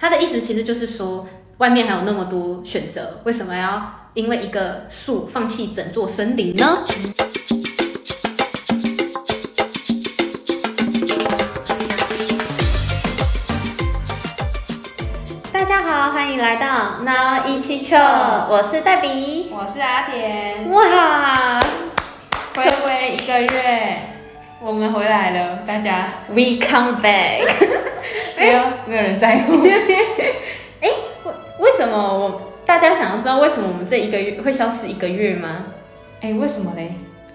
他的意思其实就是说，外面还有那么多选择，为什么要因为一个树放弃整座森林呢？大家好，欢迎来到 Now 一七秋，我是黛比。我是阿田，哇回归一个月，我们回来了，大家，We come back。没有没有人在乎，哎，为为什么我大家想要知道为什么我们这一个月会消失一个月吗？哎，为什么嘞？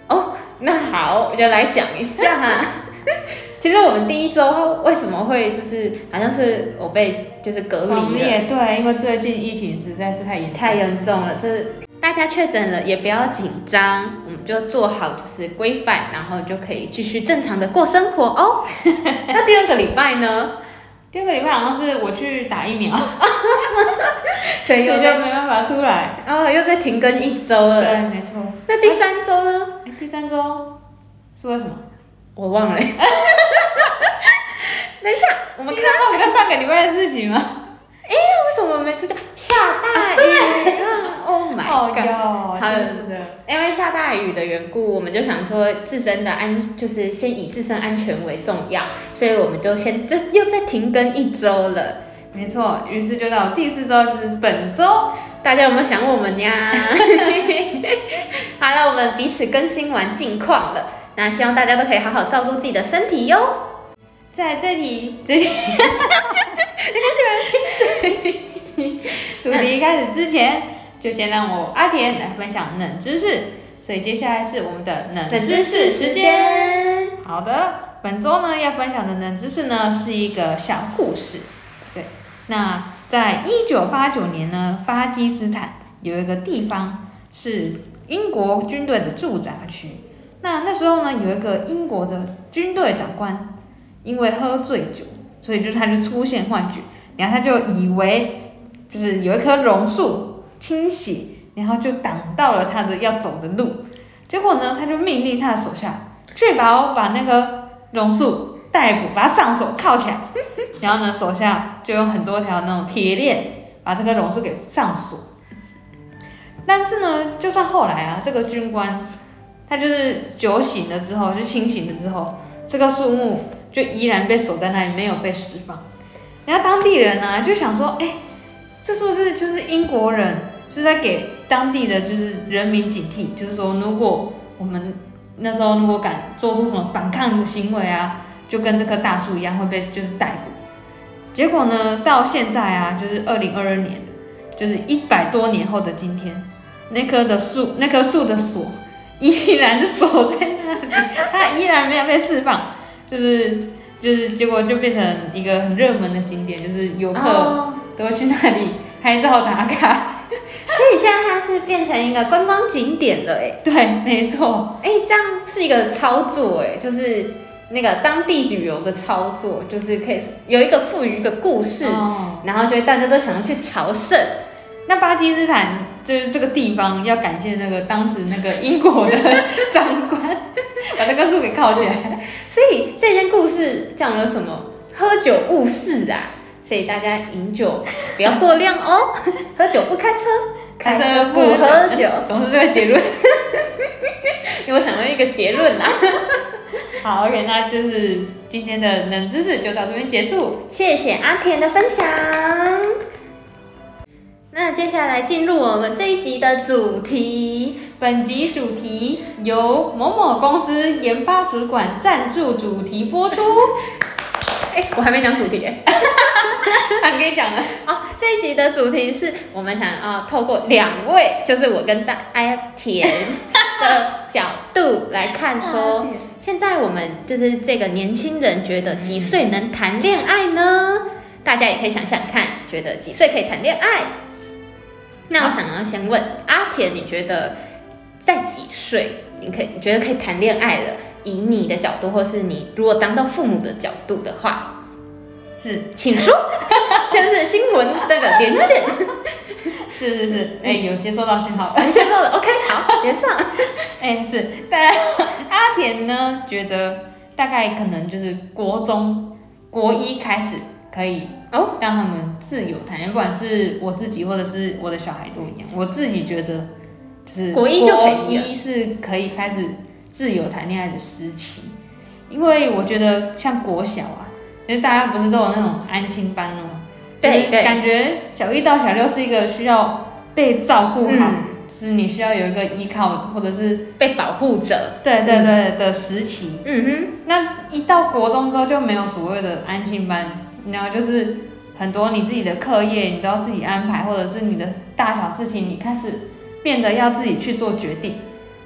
哦，那好，我就来讲一下哈。其实我们第一周为什么会就是好像是我被就是隔防离了，疫对，因为最近疫情实在是太严重，太严重了，这大家确诊了也不要紧张，就做好就是规范，然后就可以继续正常的过生活哦。那第二个礼拜呢？第二个礼拜好像是我去打疫苗，所以所以就没办法出来。哦又再停更一周了。对，没错。那第三周呢？哎第三周是为什么？我忘了。等一下，我们看你看过不就上个礼拜的事情吗？为什么没出去？下大雨啊！Oh my god！哟好的。因为下大雨的缘故，我们就想说自身的安，就是先以自身安全为重要，所以我们就先这又再停更一周了。没错，于是就到第四周，就是本周。大家有没有想我们呀？好了，我们彼此更新完近况了，那希望大家都可以好好照顾自己的身体哟。在这题，这题，这一集主题开始之前，就先让我阿田来分享冷知识。所以接下来是我们的冷知识时。间，好的，本周呢要分享的冷知识呢是一个小故事。对，那在一九八九年呢，巴基斯坦有一个地方是英国军队的驻扎区。那那时候呢，有一个英国的军队长官，因为喝醉酒，所以就是他就出现幻觉，然后他就以为就是有一棵榕树倾斜，然后就挡到了他的要走的路。结果呢，他就命令他的手下确保把那个榕树逮捕，把它上手铐起来。然后呢，手下就用很多条那种铁链把这棵榕树给上锁。但是呢，就算后来啊，这个军官他就是酒醒了之后，就清醒了之后，这个树木就依然被锁在那里，没有被释放。然后当地人呢、就想说，哎、这是不是就是英国人就是在给当地的就是人民警惕，就是说，如果我们那时候如果敢做出什么反抗的行为啊，就跟这棵大树一样会被就是逮捕。结果呢，到现在啊，就是二零二二年，就是一百多年后的今天，那棵的树，那棵树的锁依然就锁在那里，它依然没有被释放，就是就是结果就变成一个很热门的景点，就是游客哦都会去那里拍照打卡。所以现在它是变成一个观光景点了，哎。对，没错，哎、这样是一个操作哎，就是那个当地旅游的操作，就是可以有一个富余的故事，哦然后就会大家都想要去朝圣。那巴基斯坦就是这个地方，要感谢那个当时那个英国的 长官，把那棵树给铐起来。所以这件故事讲了什么？喝酒误事啊！所以大家饮酒不要过量哦，喝酒不开车，开车不喝酒。总是这个结论。因为我想到一个结论啦，好，OK，那就是今天的冷知识就到这边结束。谢谢阿田的分享。那接下来进入我们这一集的主题。本集主题由某某公司研发主管赞助主题播出。哎、我还没讲主题耶。他 跟你讲了，哦，这一集的主题是我们想要透过两位，就是我跟大阿田的角度来看说，现在我们就是这个年轻人觉得几岁能谈恋爱呢？大家也可以想想看，觉得几岁可以谈恋爱？那我想要先问阿田，你觉得在几岁你可以你觉得可以谈恋爱了？以你的角度，或是你如果当到父母的角度的话，是请说。现在是新闻那个连线，是是是，哎、有接收到讯号。接收到了，OK，好，连上。哎、是，但阿田呢觉得大概可能就是国中、国一开始可以哦，让他们自由谈恋爱，不管是我自己或者是我的小孩都一样。我自己觉得，就是国一就可以一是可以开始自由谈恋爱的时期，因为我觉得像国小啊，就是大家不是都有那种安亲班了吗？就是对对感觉小一到小六是一个需要被照顾好，嗯是你需要有一个依靠，或者是被保护者。对对对的时期。嗯哼那一到国中之后就没有所谓的安亲班，然后就是很多你自己的课业你都要自己安排，或者是你的大小事情你开始变得要自己去做决定。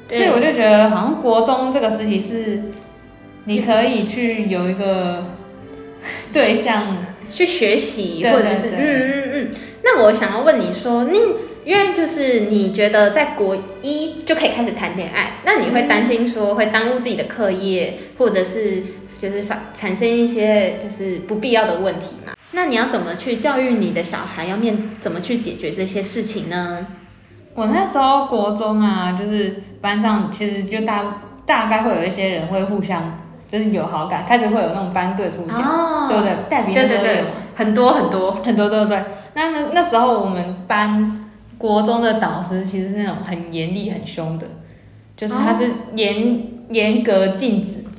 所以我就觉得好像国中这个时期是你可以去有一个 对象，去学习或者是嗯嗯嗯。那我想要问你说，你因为就是你觉得在国一就可以开始谈恋爱，那你会担心说会耽误自己的课业，或者是就是发产生一些就是不必要的问题嘛？那你要怎么去教育你的小孩，要面怎么去解决这些事情呢？我那时候国中啊，就是班上其实就大大概会有一些人会互相就是有好感，开始会有那种班队出现，哦对不对？对对对很多很多。很多对不对？那那那时候我们班国中的导师其实是那种很严厉、很凶的，就是他是严严、格禁止就是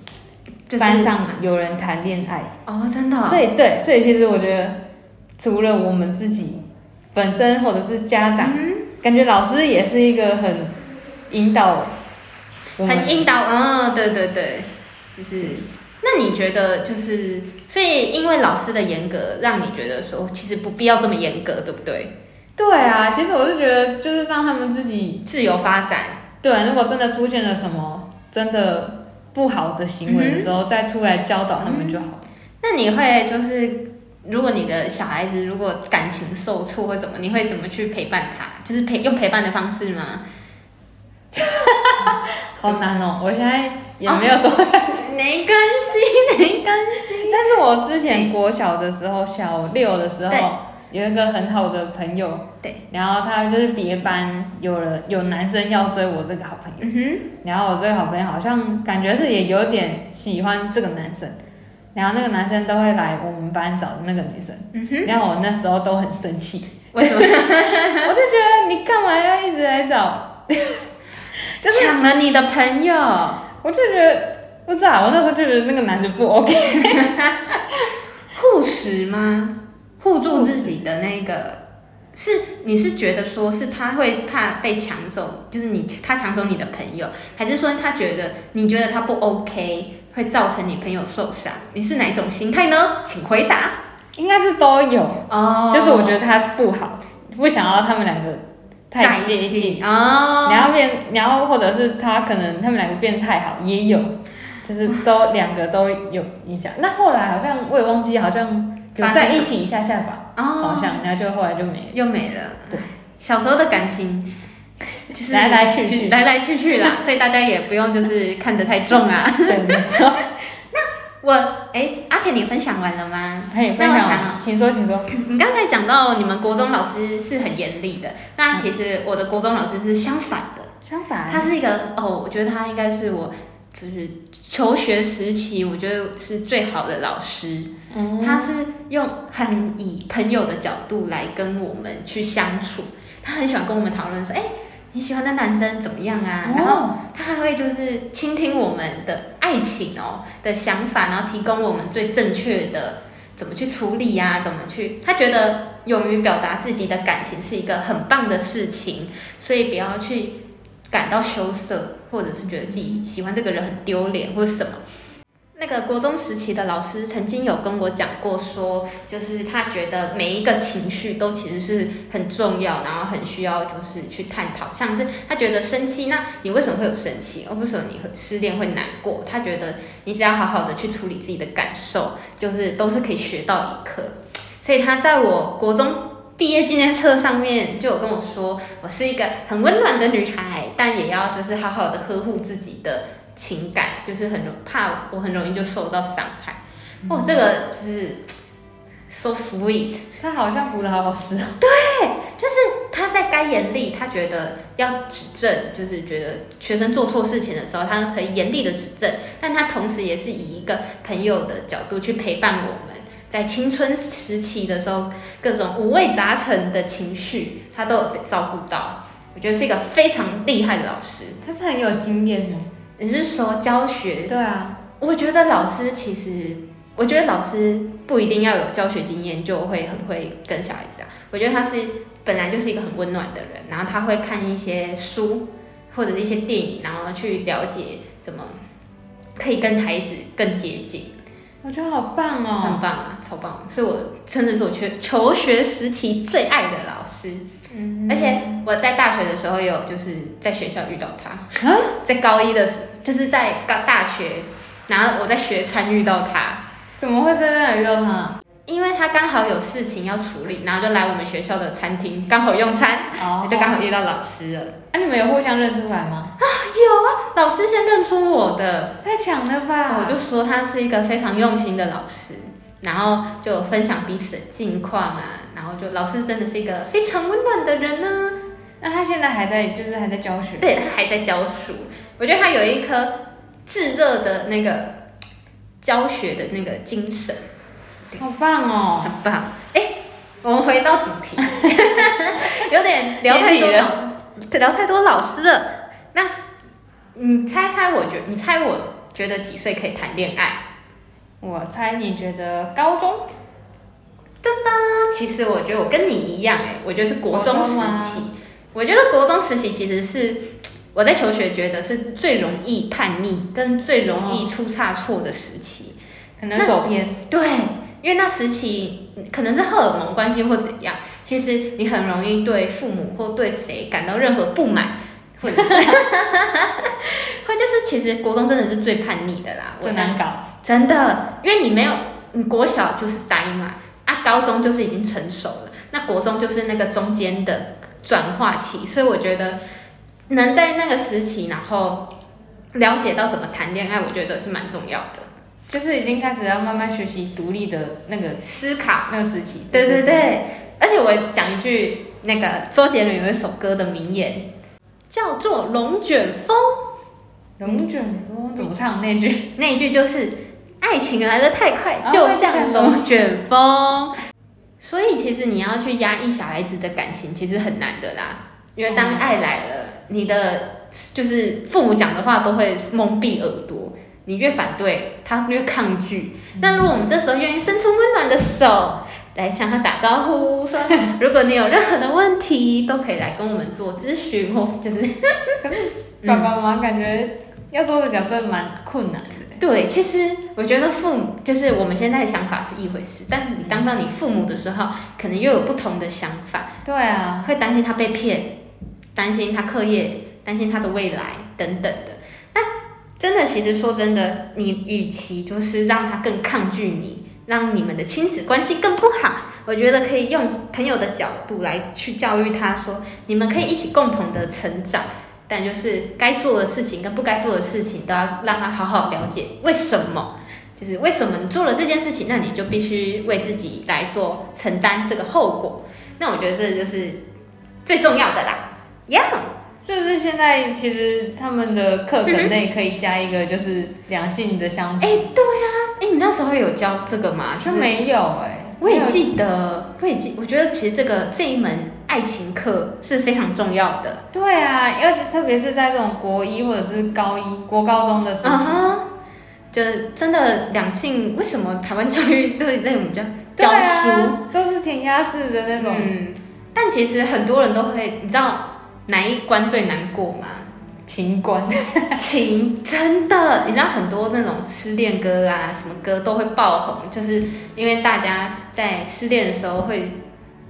班上有人谈恋爱。哦，真的哦、所以对，所以其实我觉得，除了我们自己本身或者是家长，嗯感觉老师也是一个很引导很引导，嗯，对对对，就是。那你觉得就是，所以因为老师的严格，让你觉得说其实不必要这么严格，对不对？对啊，其实我是觉得就是让他们自己自由发展，对，如果真的出现了什么真的不好的行为的时候，再出来教导他们就好。那你会就是，如果你的小孩子如果感情受挫或什么，你会怎么去陪伴他？就是陪用陪伴的方式吗？好难哦，我现在也没有什么感觉。没关系，没关系。但是我之前国小的时候，小六的时候，有一个很好的朋友，对，然后他就是别班有人有男生要追我这个好朋友，嗯哼。然后我这个好朋友好像感觉是也有点喜欢这个男生，然后那个男生都会来我们班找那个女生，嗯哼，然后我那时候都很生气，为什么？我就觉得你干嘛要一直来找，就是抢了你的朋友，我就觉得不知道，我那时候就觉得那个男的不 OK，护食吗？护住自己的那个，是你是觉得说是他会怕被抢走，就是你他抢走你的朋友，还是说他觉得你觉得他不 OK，会造成你朋友受伤？你是哪一种心态呢？请回答。应该是都有。哦就是我觉得他不好，不想要他们两个太接近，哦，然后变，然后或者是他可能他们两个变太好，也有，就是都两个都有影响。那后来好像我也忘记，好像有在一起一下下吧，哦，好像，然后就后来就没了。又没了。对，小时候的感情就是 来来去去 来来去去啦，所以大家也不用就是看得太重啊。对，没错。我哎，阿田，你分享完了吗？可以分享请说，请说。你刚才讲到你们国中老师是很严厉的，那其实我的国中老师是相反的，相反他是一个哦，我觉得他应该是我就是求学时期我觉得是最好的老师，嗯他是用很以朋友的角度来跟我们去相处，他很喜欢跟我们讨论说，哎、你喜欢的男生怎么样啊？然后哦，他还会就是倾听我们的爱情哦的想法，然后提供我们最正确的怎么去处理呀、怎么去。他觉得勇于表达自己的感情是一个很棒的事情，所以不要去感到羞涩，或者是觉得自己喜欢这个人很丢脸或者什么。那个国中时期的老师曾经有跟我讲过说，就是他觉得每一个情绪都其实是很重要，然后很需要就是去探讨。像是他觉得生气，那你为什么会有生气？哦，为什么你会失恋会难过？他觉得你只要好好的去处理自己的感受，就是都是可以学到一课。所以他在我国中毕业纪念册上面就有跟我说，我是一个很温暖的女孩，但也要就是好好的呵护自己的情感，就是很容怕我很容易就受到伤害。哇，这个就是 so sweet。他好像辅导老师哦。他在该严厉，他觉得要指正，就是觉得学生做错事情的时候，他可以严厉的指正，但他同时也是以一个朋友的角度去陪伴我们，在青春时期的时候各种五味杂陈的情绪，他都有被照顾到。我觉得是一个非常厉害的老师。他是很有经验的。你是说教学？对啊，我觉得老师其实，我觉得老师不一定要有教学经验就会很会跟小孩子啊。我觉得他是本来就是一个很温暖的人，然后他会看一些书或者是一些电影，然后去了解怎么可以跟孩子更接近。我觉得好棒哦，很棒啊，超棒！所以我真的是我求求学时期最爱的老师。嗯，而且我在大学的时候有就是在学校遇到他，在高一的时，就是在高大学，然后我在学餐遇到他。怎么会在那里遇到他？因为他刚好有事情要处理，然后就来我们学校的餐厅，刚好用餐，就刚好遇到老师了。啊你们有互相认出来吗？啊，有啊，老师先认出我的，太强了吧！我就说他是一个非常用心的老师，然后就分享彼此的近况啊，然后就老师真的是一个非常温暖的人呢。那他现在还在，就是还在教学？对，他还在教书。我觉得他有一颗炙热的那个教学的那个精神。好棒哦，很棒！哎，我们回到主题，有点聊太多了，聊太多老师了。那你猜猜，我觉你猜我觉得几岁可以谈恋爱？我猜你觉得高中？噔噔，其实我觉得我跟你一样，哎，我觉得是国中时期。我觉得国中时期其实是我在求学觉得是最容易叛逆跟最容易出差错的时期，可能走偏。对。因为那时期可能是荷尔蒙关系或怎样，其实你很容易对父母或对谁感到任何不满，或者是，或就是其实国中真的是最叛逆的啦，最难搞，真的，因为你没有，你国小就是呆嘛，啊，高中就是已经成熟了，那国中就是那个中间的转化期，所以我觉得能在那个时期，然后了解到怎么谈恋爱，我觉得是蛮重要的。就是已经开始要慢慢学习独立的那个思考那个时期，对对对。而且我讲一句，那个周杰伦有一首歌的名言，叫做《龙卷风》。龙卷风怎么唱那句？那一句就是爱情来得太快，就像龙卷风。所以其实你要去压抑小孩子的感情，其实很难的啦。因为当爱来了，你的就是父母讲的话都会蒙蔽耳朵。你越反对，他越抗拒。那如果我们这时候愿意伸出温暖的手来向他打招呼，说如果你有任何的问题，都可以来跟我们做咨询或就是。可是爸爸妈妈感觉要做的角色蛮困难的。对，其实我觉得父母就是我们现在的想法是一回事，但你当到你父母的时候，可能又有不同的想法。对啊，会担心他被骗，担心他课业，担心他的未来等等的。那真的，其实说真的，你与其就是让他更抗拒你，让你们的亲子关系更不好，我觉得可以用朋友的角度来去教育他，说你们可以一起共同的成长，但就是该做的事情跟不该做的事情都要让他好好了解为什么，就是为什么你做了这件事情，那你就必须为自己来做承担这个后果。那我觉得这就是最重要的啦，Yeah。是不是现在其实他们的课程内可以加一个就是良性的相处？哎，对呀，哎，你那时候有教这个吗？就没有哎，我也记得，我也记，我觉得其实这个这一门爱情课是非常重要的。对啊，因为特别是在这种国一或者是高一、国高中的时候，就真的两性，为什么台湾 教育都在我们教教书都是填鸭式的那种？嗯，但其实很多人都会，你知道。哪一关最难过吗？情关，情真的，你知道很多那种失恋歌啊，什么歌都会爆红，就是因为大家在失恋的时候会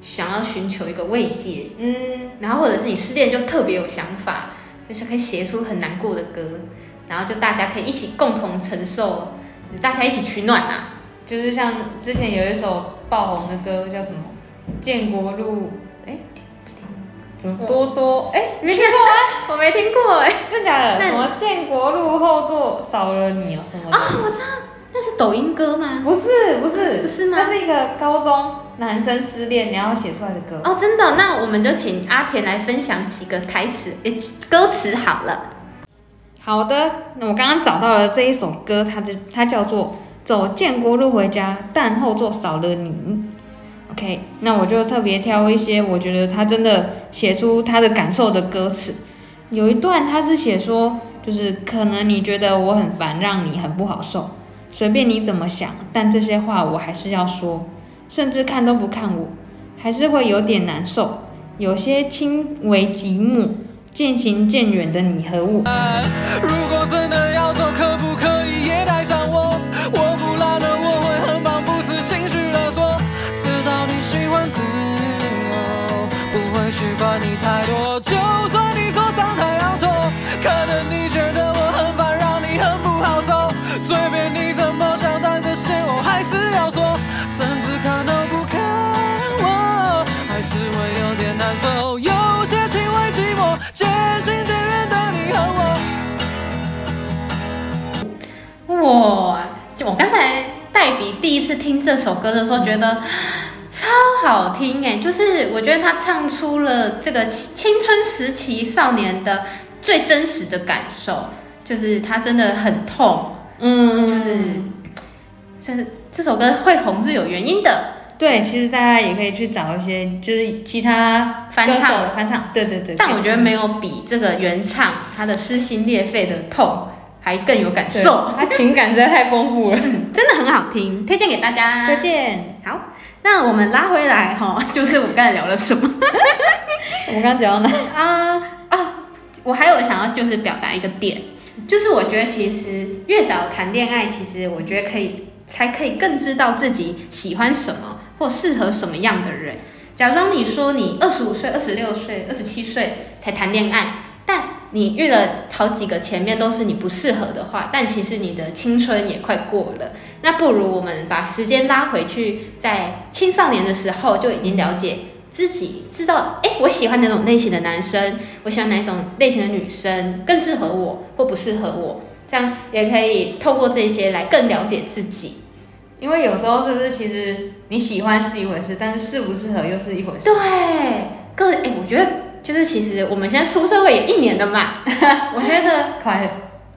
想要寻求一个慰藉，嗯，然后或者是你失恋就特别有想法，就是可以写出很难过的歌，然后就大家可以一起共同承受，大家一起取暖啊，就是像之前有一首爆红的歌叫什么《建国路》。多多哎，没听过啊？我没听过哎，真假的？什么建国路后座少了你哦什么的？啊，我知道，那是抖音歌吗？不是，不是，不是吗？那是一个高中男生失恋然后写出来的歌。哦，真的？那我们就请阿田来分享几个台词，诶，歌词好了。好的，那我刚刚找到了这一首歌，它的它叫做《走建国路回家，但后座少了你。OK，那我就特别挑一些我觉得他真的写出他的感受的歌词。有一段他是写说，就是可能你觉得我很烦，让你很不好受，随便你怎么想，但这些话我还是要说，甚至看都不看我，还是会有点难受，有些轻微寂寞，渐行渐远的你和我。如果真的要走，可比第一次听这首歌的时候，觉得超好听哎，就是我觉得他唱出了这个青青春时期少年的最真实的感受，就是他真的很痛，嗯，就是这这首歌会红是有原因的。对，其实大家也可以去找一些，就是其他翻唱的翻唱，对对对。但我觉得没有比这个原唱他的撕心裂肺的痛还更有感受，他情感实在太丰富了。嗯，真的很好听，推荐给大家。推荐。好，那我们拉回来哈，就是我们刚才聊了什么 我们刚刚讲到哪？啊啊？我还有想要就是表达一个点，就是我觉得其实越早谈恋爱，其实我觉得可以才可以更知道自己喜欢什么或适合什么样的人。假装你说你二十五岁、二十六岁、二十七岁才谈恋爱，但你遇了好几个前面都是你不适合的话，但其实你的青春也快过了。那不如我们把时间拉回去，在青少年的时候就已经了解自己，知道哎，诶我喜欢哪种类型的男生，我喜欢哪种类型的女生，更适合我或不适合我，这样也可以透过这些来更了解自己。因为有时候是不是其实你喜欢是一回事，但是适不适合又是一回事。对，个哎，我觉得就是其实我们现在出社会也一年了嘛，我觉得快乐。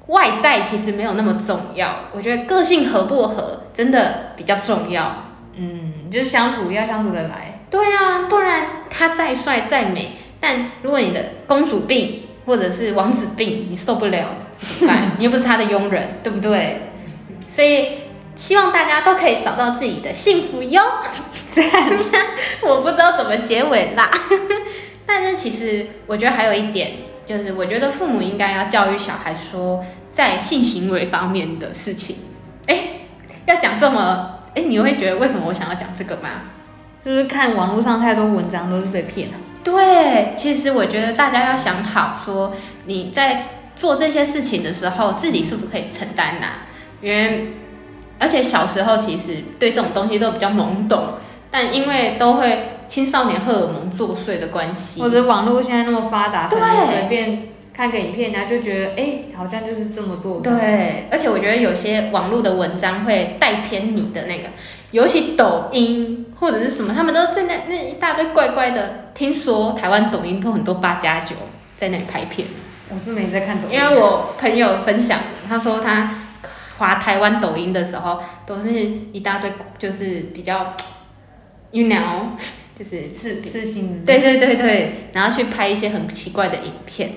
外在其实没有那么重要，我觉得个性合不合真的比较重要。嗯，就是相处要相处得来。对啊，不然他再帅再美，但如果你的公主病或者是王子病你受不了怎么办？你又不是他的佣人，对不对？所以希望大家都可以找到自己的幸福哟。我不知道怎么结尾啦，但是其实我觉得还有一点，就是我觉得父母应该要教育小孩说，在性行为方面的事情，哎，要讲这么，哎，你会觉得为什么我想要讲这个吗？就是看网络上太多文章都是被骗了。对，其实我觉得大家要想好，说你在做这些事情的时候，自己是不是可以承担呐、因为而且小时候其实对这种东西都比较懵懂，但因为都会青少年荷尔蒙作祟的关系，或者网络现在那么发达，可能随便看个影片，然后就觉得哎、好像就是这么做的。对，而且我觉得有些网络的文章会带偏你的那个，尤其抖音或者是什么，他们都在那那一大堆怪怪的。听说台湾抖音都很多八加九在那里拍片，我是没在看抖音，因为我朋友分享，他说他滑台湾抖音的时候，都是一大堆就是比较，you know，就是刺刺青。对对对对，然后去拍一些很奇怪的影片，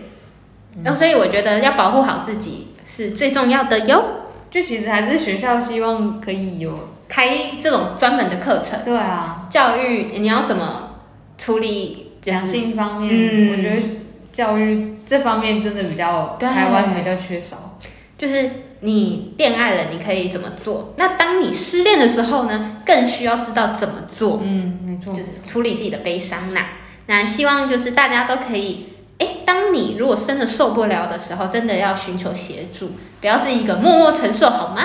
嗯然后所以我觉得要保护好自己是最重要的哟。就其实还是学校希望可以有。开这种专门的课程，对啊，教育你要怎么处理两性方面，嗯我觉得教育这方面真的比较台湾比较缺少。就是你恋爱了，你可以怎么做？那当你失恋的时候呢，更需要知道怎么做，嗯，没错，就是处理自己的悲伤啦。那希望就是大家都可以，哎，当你如果真的受不了的时候，真的要寻求协助，不要自己一个默默承受，好吗？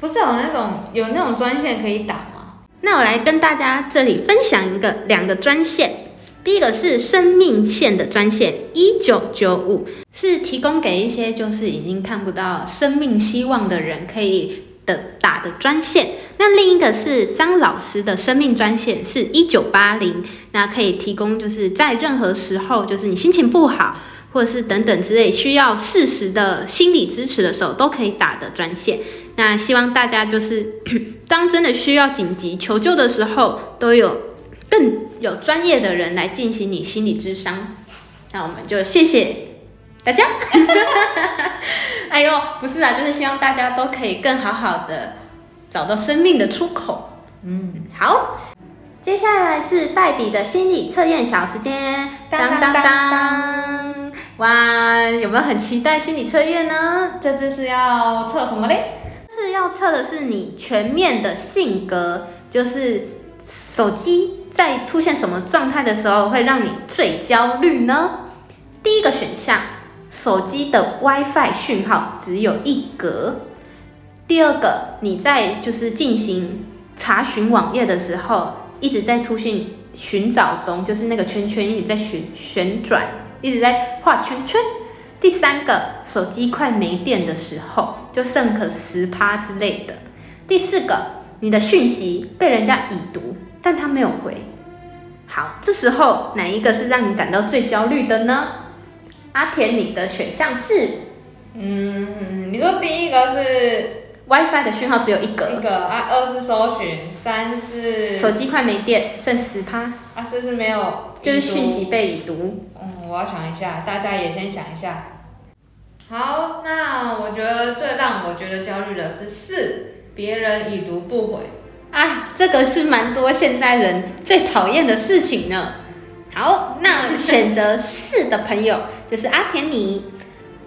不是有那种有那种专线可以打吗？那我来跟大家这里分享一个两个专线，第一个是生命线的专线一九九五，是提供给一些就是已经看不到生命希望的人可以的打的专线。那另一个是张老师的生命专线是一九八零，那可以提供就是在任何时候，就是你心情不好。或者是等等之类需要适时的心理支持的时候，都可以打的专线。那希望大家就是 当真的需要紧急求救的时候，都有更有专业的人来进行你心理智商。那我们就谢谢大家。哎呦，不是啊，就是希望大家都可以更好好的找到生命的出口。嗯，好，接下来是黛比的心理测验小时间，当当当哇，有没有很期待心理测验呢？这次是要测什么嘞？是要测的是你全面的性格，就是手机在出现什么状态的时候会让你最焦虑呢？第一个选项，手机的 WiFi 讯号只有一格。第二个，你在就是进行查询网页的时候，一直在出现寻找中，就是那个圈圈一直在旋旋转，一直在画圈圈。第三个，手机快没电的时候，就剩可十趴之类的。第四个，你的讯息被人家已读，但他没有回。好，这时候哪一个是让你感到最焦虑的呢？阿田，你的选项是嗯，你说第一个是 WiFi 的讯号只有一一格，个啊，二是搜寻，三是手机快没电，剩十趴，啊，四是没有，就是讯息。被已读。嗯，我要想一下，大家也先想一下。好，那我觉得最让我觉得焦虑的是四，别人已读不回。啊，这个是蛮多现代人最讨厌的事情呢。好，那选择四的朋友就是阿田你，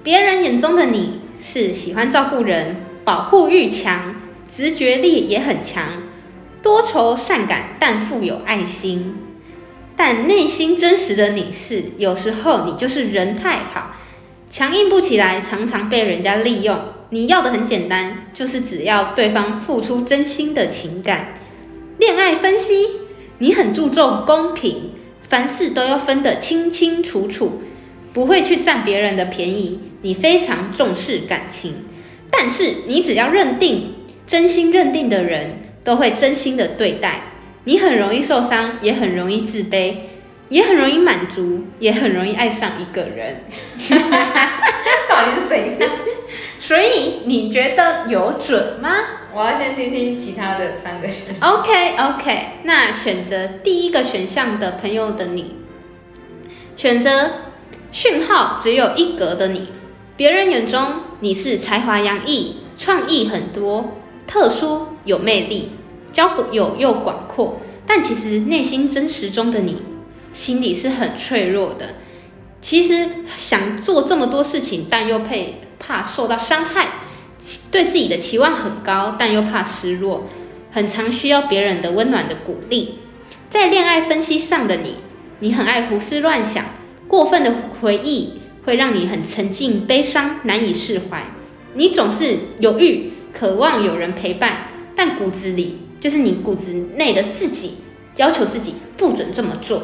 别人眼中的你是喜欢照顾人、保护欲强、直觉力也很强、多愁善感但富有爱心，但内心真实的你是有时候你就是人太好，强硬不起来，常常被人家利用。你要的很简单，就是只要对方付出真心的情感。恋爱分析，你很注重公平，凡事都要分得清清楚楚，不会去占别人的便宜。你非常重视感情，但是你只要认定真心认定的人，都会真心的对待。你很容易受伤，也很容易自卑，也很容易满足，也很容易爱上一个人。到底是谁？所以你觉得有准吗我要先听听其他的三个选项。？OK OK，那选择第一个选项的朋友的你，选择讯号只有一格的你，别人眼中你是才华洋溢、创意很多、特殊有魅力、交友又广阔，但其实内心真实中的你，心里是很脆弱的。其实想做这么多事情，但又怕受到伤害，对自己的期望很高，但又怕失落，很常需要别人的温暖的鼓励。在恋爱分析上的你，你很爱胡思乱想，过分的回忆会让你很沉浸悲伤，难以释怀。你总是犹豫，渴望有人陪伴，但骨子里就是你骨子内的自己要求自己不准这么做，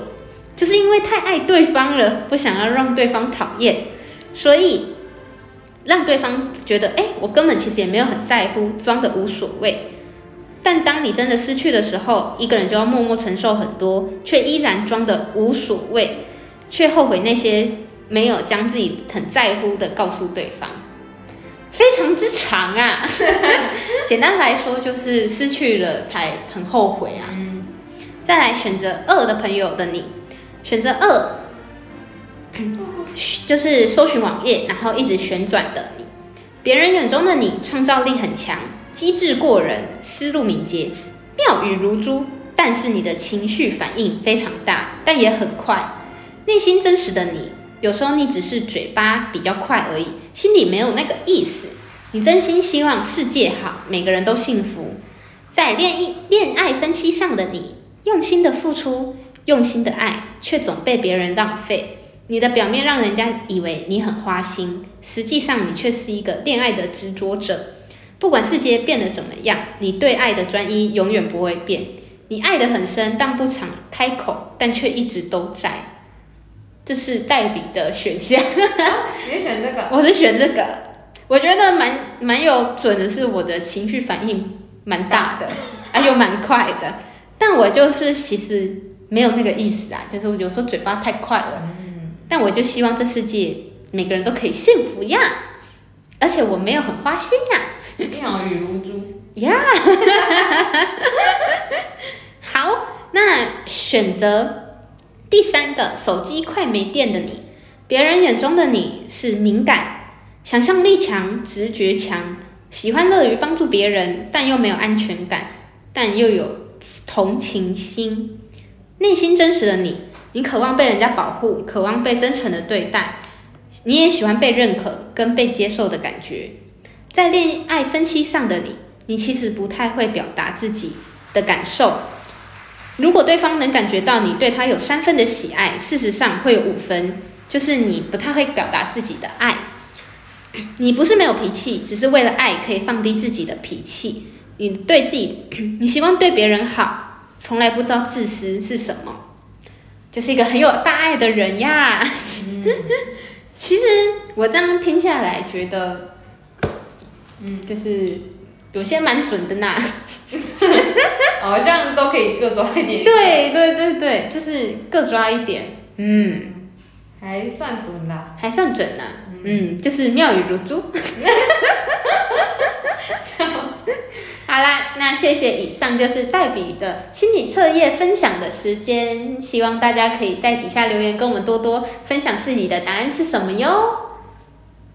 就是因为太爱对方了，不想要让对方讨厌，所以让对方觉得，哎，我根本其实也没有很在乎，装的无所谓。但当你真的失去的时候，一个人就要默默承受很多，却依然装的无所谓，却后悔那些没有将自己很在乎的告诉对方，非常之长啊。简单来说，就是失去了才很后悔啊。嗯，再来选择二的朋友的你，选择二，就是搜寻网页，然后一直旋转的你。别人眼中的你，创造力很强，机智过人，思路敏捷，妙语如珠。但是你的情绪反应非常大，但也很快。内心真实的你，有时候你只是嘴巴比较快而已，心里没有那个意思。你真心希望世界好，每个人都幸福。在恋爱恋爱分析上的你，用心的付出，用心的爱，却总被别人浪费。你的表面让人家以为你很花心，实际上你却是一个恋爱的执着者。不管世界变得怎么样，你对爱的专一永远不会变。你爱得很深，但不常开口，但却一直都在。这是代笔的选项，你选这个，我是选这个。我觉得蛮蛮有准的，是我的情绪反应蛮大的，啊又蛮快的。但我就是其实没有那个意思啊，就是我有时候嘴巴太快了。嗯，但我就希望这世界每个人都可以幸福呀，而且我没有很花心呀。妙语如珠。呀、好，那选择第三个，手机快没电的你，别人眼中的你是敏感、想象力强、直觉强，喜欢乐于帮助别人，但又没有安全感，但又有同情心，内心真实的你，你渴望被人家保护，渴望被真诚的对待，你也喜欢被认可跟被接受的感觉。在恋爱分析上的你，你其实不太会表达自己的感受。如果对方能感觉到你对他有三分的喜爱，事实上会有五分，就是你不太会表达自己的爱。你不是没有脾气，只是为了爱可以放低自己的脾气。你对自己，你希望对别人好，从来不知道自私是什么，就是一个很有大爱的人呀。其实我这样听下来，觉得，嗯，就是有些蛮准的呐。好像都可以各抓一点，对对对对，就是各抓一点，嗯，还算准啦。还算准呢、嗯，就是妙语如珠。好啦，那谢谢以上就是黛比的心理测验分享的时间，希望大家可以在底下留言跟我们多多分享自己的答案是什么哟。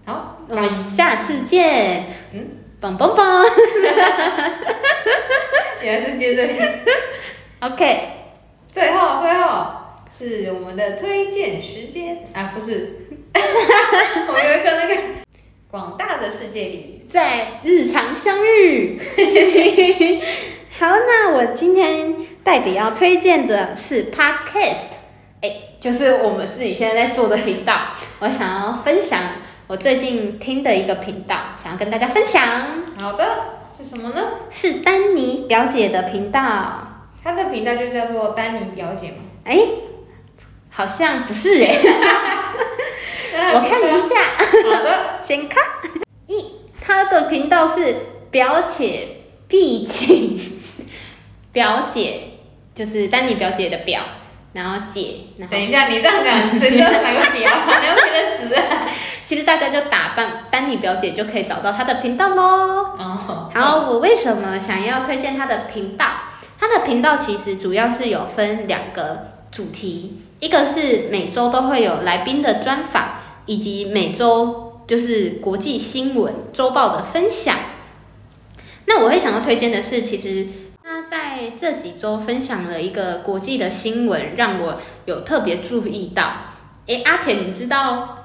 好，我们下次见，嗯，棒棒棒原来是接着。你。，OK，最后，最后是我们的推荐时间。啊，不是，我有一个那个广大的世界里，在日常相遇。好，那我今天代表要推荐的是 Podcast，哎，就是我们自己现在在做的频道。我想要分享我最近听的一个频道，想要跟大家分享，好的，是什么呢？是丹尼表姐的频道。她的频道就叫做丹尼表姐吗。哎，好像不是哎，我看一下。好的，先看一，他的频道是表姐必请，表姐 就是丹尼表姐的表，然后姐，然后等一下，你这样讲，谁知哪个表？哪有别的词啊？其实大家就打扮丹尼表姐就可以找到她的频道喽。哦，好，我为什么想要推荐她的频道？她的频道其实主要是有分两个主题，一个是每周都会有来宾的专访，以及每周就是国际新闻周报的分享。那我会想要推荐的是，其实他在这几周分享了一个国际的新闻，让我有特别注意到。诶，阿田，你知道？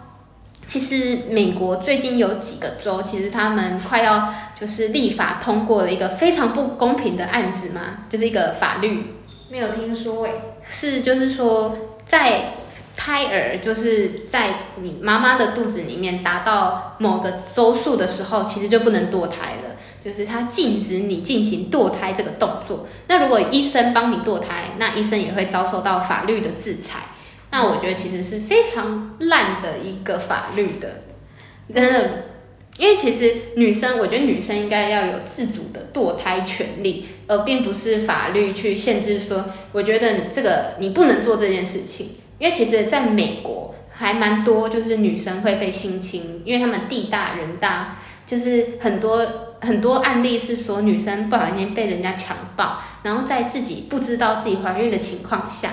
其实美国最近有几个州，其实他们快要就是立法通过了一个非常不公平的案子嘛，就是一个法律没有听说哎。是就是说在胎儿就是在你妈妈的肚子里面达到某个周数的时候，其实就不能堕胎了，就是它禁止你进行堕胎这个动作。那如果医生帮你堕胎，那医生也会遭受到法律的制裁。那我觉得其实是非常烂的一个法律的，真的，因为其实女生，我觉得女生应该要有自主的堕胎权利，而并不是法律去限制说，我觉得这个你不能做这件事情，因为其实在美国还蛮多就是女生会被性侵，因为他们地大人大，就是很多很多案例是说女生不小心被人家强暴，然后在自己不知道自己怀孕的情况下。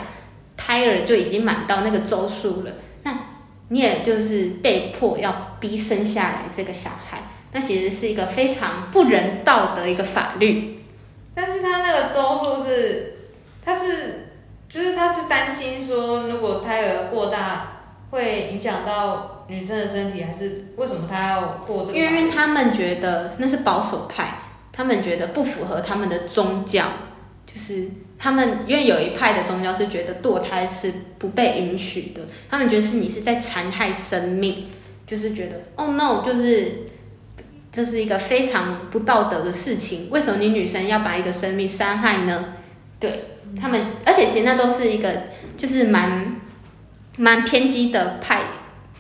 胎儿就已经满到那个周数了，那你也就是被迫要逼生下来这个小孩，那其实是一个非常不人道的一个法律。但是他那个周数是，他是，就是他是担心说，如果胎儿过大会影响到女生的身体，还是为什么他要过这个？因为他们觉得那是保守派，他们觉得不符合他们的宗教，就是他们因为有一派的宗教是觉得堕胎是不被允许的，他们觉得是你是在残害生命，就是觉得哦 no，就是这是一个非常不道德的事情，为什么你女生要把一个生命伤害呢？对他们，而且其实那都是一个就是蛮蛮偏激的派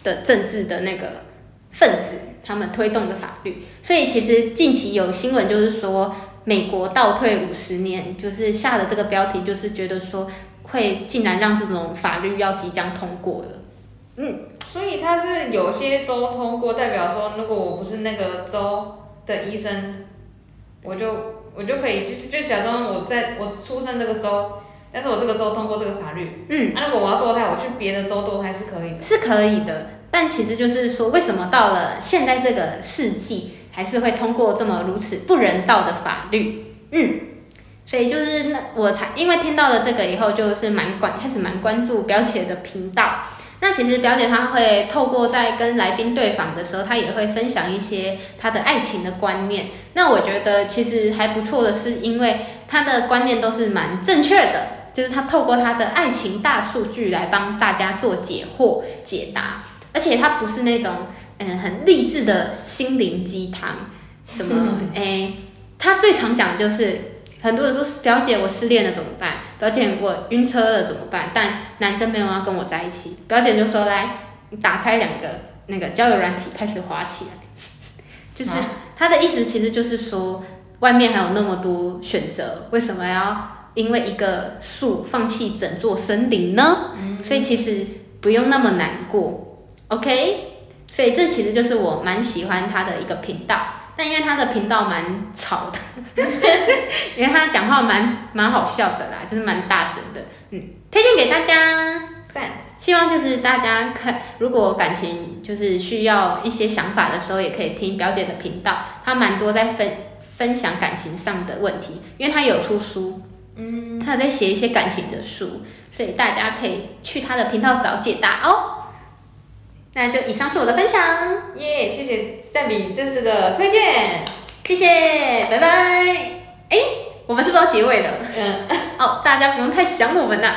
的政治的那个分子，他们推动的法律。所以其实近期有新闻就是说，美国倒退五十年，就是下的这个标题，就是觉得说会竟然让这种法律要即将通过了。嗯，所以他是有些州通过，代表说如果我不是那个州的医生，我就我就可以就就假装我在我出生这个州，但是我这个州通过这个法律，嗯，那、如果我要堕胎，我去别的州堕胎是可以的。是可以的，但其实就是说，为什么到了现在这个世纪，还是会通过这么如此不人道的法律？嗯，所以就是那我才因为听到了这个以后，就是蛮关开始蛮关注表姐的频道。那其实表姐她会透过在跟来宾对访的时候，她也会分享一些她的爱情的观念。那我觉得其实还不错的是，因为她的观念都是蛮正确的，就是她透过她的爱情大数据来帮大家做解惑解答，而且她不是那种嗯很励志的心灵鸡汤，什么 哎，她最常讲的就是。很多人说表姐我失恋了怎么办？表姐我晕车了怎么办？但男生没有要跟我在一起，表姐就说来，你打开两个那个交友软体开始滑起来，就是啊他的意思其实就是说，外面还有那么多选择，为什么要因为一个树放弃整座森林呢？所以其实不用那么难过，OK？所以这其实就是我蛮喜欢他的一个频道，但因为他的频道蛮吵的，因为他讲话蛮蛮好笑的啦，就是蛮大声的，嗯，推荐给大家。赞，希望就是大家看，如果感情就是需要一些想法的时候，也可以听表姐的频道，她蛮多在分分享感情上的问题，因为她有出书，嗯，她有在写一些感情的书，所以大家可以去她的频道找解答哦。那就以上是我的分享，耶、谢谢蛋比这次的推荐。谢谢，拜拜。哎，我们是不是要结尾了？嗯，哦，大家不用太想我们啦，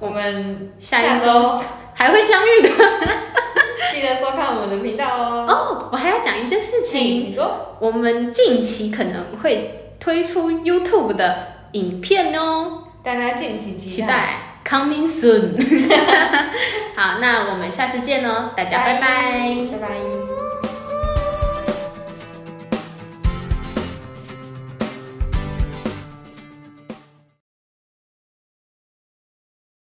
我们下一周还会相遇的。记得收看我们的频道哦。哦，我还要讲一件事情。说。我们近期可能会推出 YouTube 的影片哦，大家敬请期期待 coming soon。好，那我们下次见哦，大家拜拜拜拜。